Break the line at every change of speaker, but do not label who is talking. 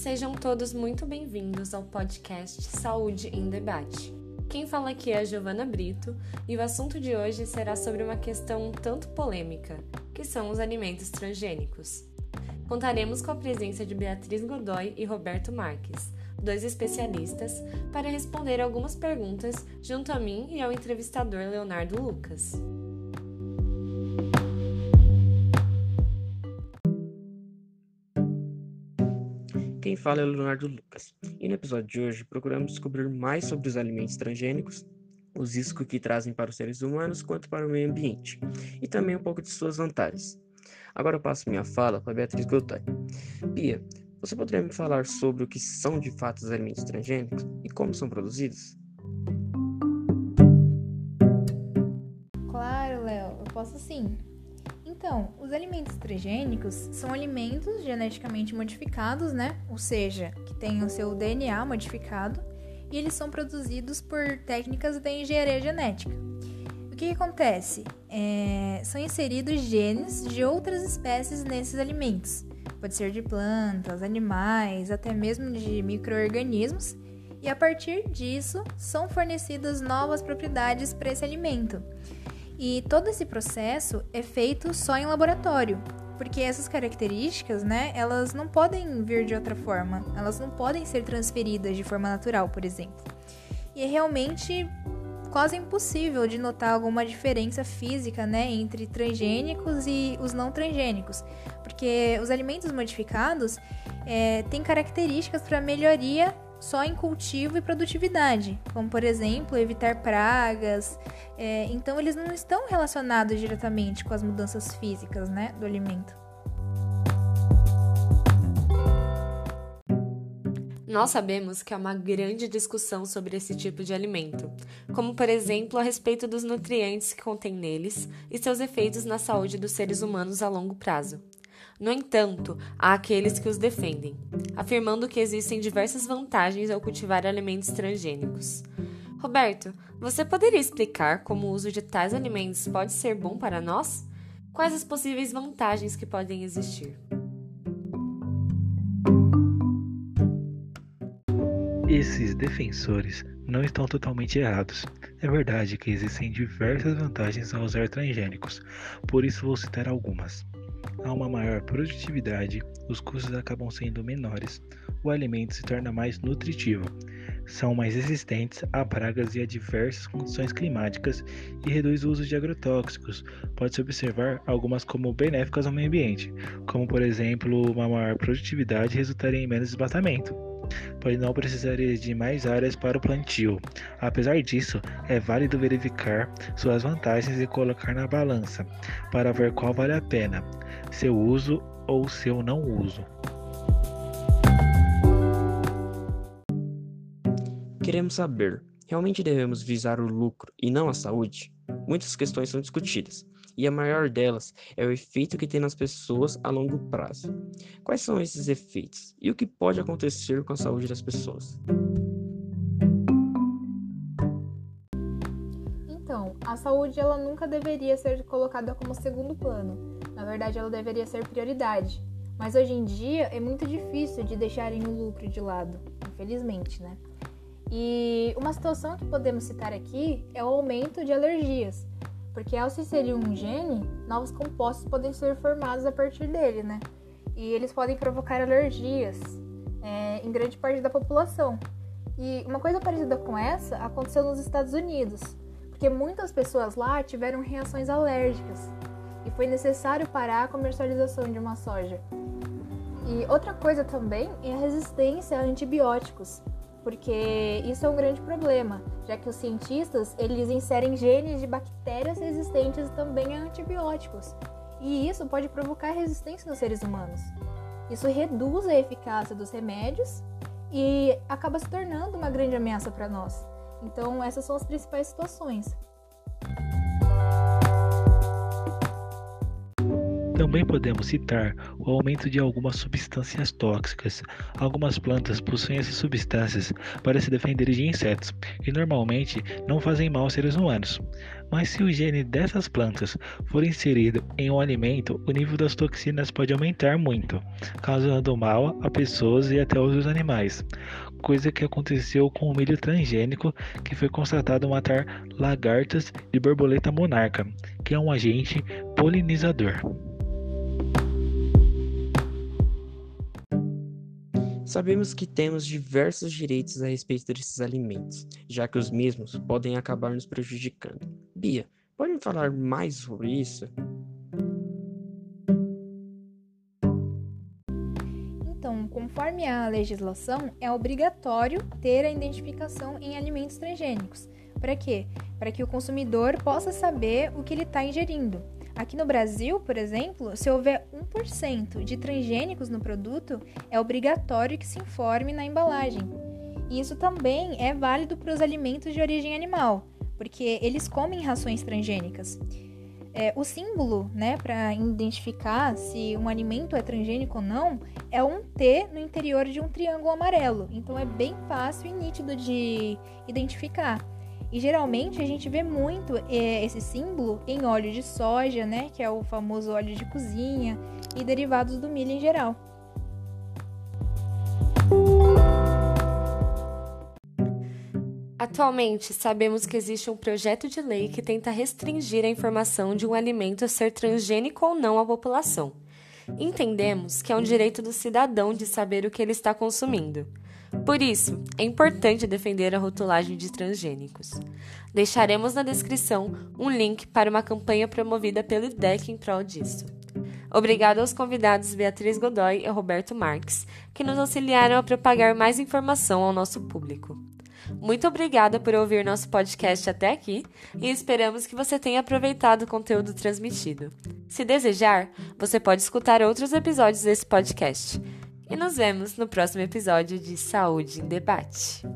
Sejam todos muito bem-vindos ao podcast Saúde em Debate. Quem fala aqui é a Giovana Brito e o assunto de hoje será sobre uma questão um tanto polêmica, que são os alimentos transgênicos. Contaremos com a presença de Beatriz Godoy e Roberto Marques, dois especialistas, para responder algumas perguntas junto a mim e ao entrevistador Leonardo Lucas.
Quem fala é Leonardo Lucas, e no episódio de hoje procuramos descobrir mais sobre os alimentos transgênicos, os riscos que trazem para os seres humanos quanto para o meio ambiente, e também um pouco de suas vantagens. Agora eu passo minha fala para Beatriz Godoy. Bia, você poderia me falar sobre o que são de fato os alimentos transgênicos e como são produzidos?
Claro, Léo, eu posso sim. Então, os alimentos transgênicos são alimentos geneticamente modificados, né? Ou seja, que têm o seu DNA modificado, e eles são produzidos por técnicas da engenharia genética. O que, que acontece? É, são inseridos genes de outras espécies nesses alimentos. Pode ser de plantas, animais, até mesmo de micro-organismos, e a partir disso são fornecidas novas propriedades para esse alimento. E todo esse processo é feito só em laboratório, porque essas características, né, elas não podem vir de outra forma, elas não podem ser transferidas de forma natural, por exemplo. E é realmente quase impossível de notar alguma diferença física, né, entre transgênicos e os não transgênicos, porque os alimentos modificados é, têm características para melhoria só em cultivo e produtividade, como por exemplo evitar pragas. É, então eles não estão relacionados diretamente com as mudanças físicas né, do alimento.
Nós sabemos que há uma grande discussão sobre esse tipo de alimento, como por exemplo a respeito dos nutrientes que contém neles e seus efeitos na saúde dos seres humanos a longo prazo. No entanto, há aqueles que os defendem, afirmando que existem diversas vantagens ao cultivar alimentos transgênicos. Roberto, você poderia explicar como o uso de tais alimentos pode ser bom para nós? Quais as possíveis vantagens que podem existir?
Esses defensores não estão totalmente errados. É verdade que existem diversas vantagens ao usar transgênicos, por isso vou citar algumas. Há uma maior produtividade, os custos acabam sendo menores, o alimento se torna mais nutritivo, são mais resistentes a pragas e a diversas condições climáticas e reduz o uso de agrotóxicos. Pode-se observar algumas como benéficas ao meio ambiente, como por exemplo, uma maior produtividade resultaria em menos desmatamento pois não precisaria de mais áreas para o plantio. Apesar disso, é válido verificar suas vantagens e colocar na balança para ver qual vale a pena, seu uso ou seu não uso.
Queremos saber: realmente devemos visar o lucro e não a saúde? Muitas questões são discutidas, e a maior delas é o efeito que tem nas pessoas a longo prazo. Quais são esses efeitos e o que pode acontecer com a saúde das pessoas?
Então, a saúde ela nunca deveria ser colocada como segundo plano. Na verdade, ela deveria ser prioridade. Mas hoje em dia é muito difícil de deixarem o lucro de lado, infelizmente, né? E uma situação que podemos citar aqui é o aumento de alergias, porque ao se inserir um gene, novos compostos podem ser formados a partir dele, né? E eles podem provocar alergias é, em grande parte da população. E uma coisa parecida com essa aconteceu nos Estados Unidos, porque muitas pessoas lá tiveram reações alérgicas e foi necessário parar a comercialização de uma soja. E outra coisa também é a resistência a antibióticos, porque isso é um grande problema, já que os cientistas eles inserem genes de bactérias resistentes também a antibióticos, e isso pode provocar resistência nos seres humanos. Isso reduz a eficácia dos remédios e acaba se tornando uma grande ameaça para nós. Então, essas são as principais situações.
Também podemos citar o aumento de algumas substâncias tóxicas. Algumas plantas possuem essas substâncias para se defenderem de insetos e normalmente não fazem mal aos seres humanos. Mas se o gene dessas plantas for inserido em um alimento, o nível das toxinas pode aumentar muito, causando mal a pessoas e até outros animais. Coisa que aconteceu com o milho transgênico, que foi constatado matar lagartas de borboleta monarca, que é um agente polinizador.
Sabemos que temos diversos direitos a respeito desses alimentos, já que os mesmos podem acabar nos prejudicando. Bia, pode me falar mais sobre isso?
Então, conforme a legislação, é obrigatório ter a identificação em alimentos transgênicos. Para quê? Para que o consumidor possa saber o que ele está ingerindo. Aqui no Brasil, por exemplo, se houver 1% de transgênicos no produto, é obrigatório que se informe na embalagem. E isso também é válido para os alimentos de origem animal, porque eles comem rações transgênicas. É, o símbolo, né, para identificar se um alimento é transgênico ou não, é um T no interior de um triângulo amarelo. Então é bem fácil e nítido de identificar. E geralmente a gente vê muito é, esse símbolo em óleo de soja, né, que é o famoso óleo de cozinha, e derivados do milho em geral.
Atualmente, sabemos que existe um projeto de lei que tenta restringir a informação de um alimento ser transgênico ou não à população. Entendemos que é um direito do cidadão de saber o que ele está consumindo. Por isso, é importante defender a rotulagem de transgênicos. Deixaremos na descrição um link para uma campanha promovida pelo IDEC em prol disso. Obrigado aos convidados Beatriz Godoy e Roberto Marques, que nos auxiliaram a propagar mais informação ao nosso público. Muito obrigada por ouvir nosso podcast até aqui e esperamos que você tenha aproveitado o conteúdo transmitido. Se desejar, você pode escutar outros episódios desse podcast e nos vemos no próximo episódio de Saúde em Debate.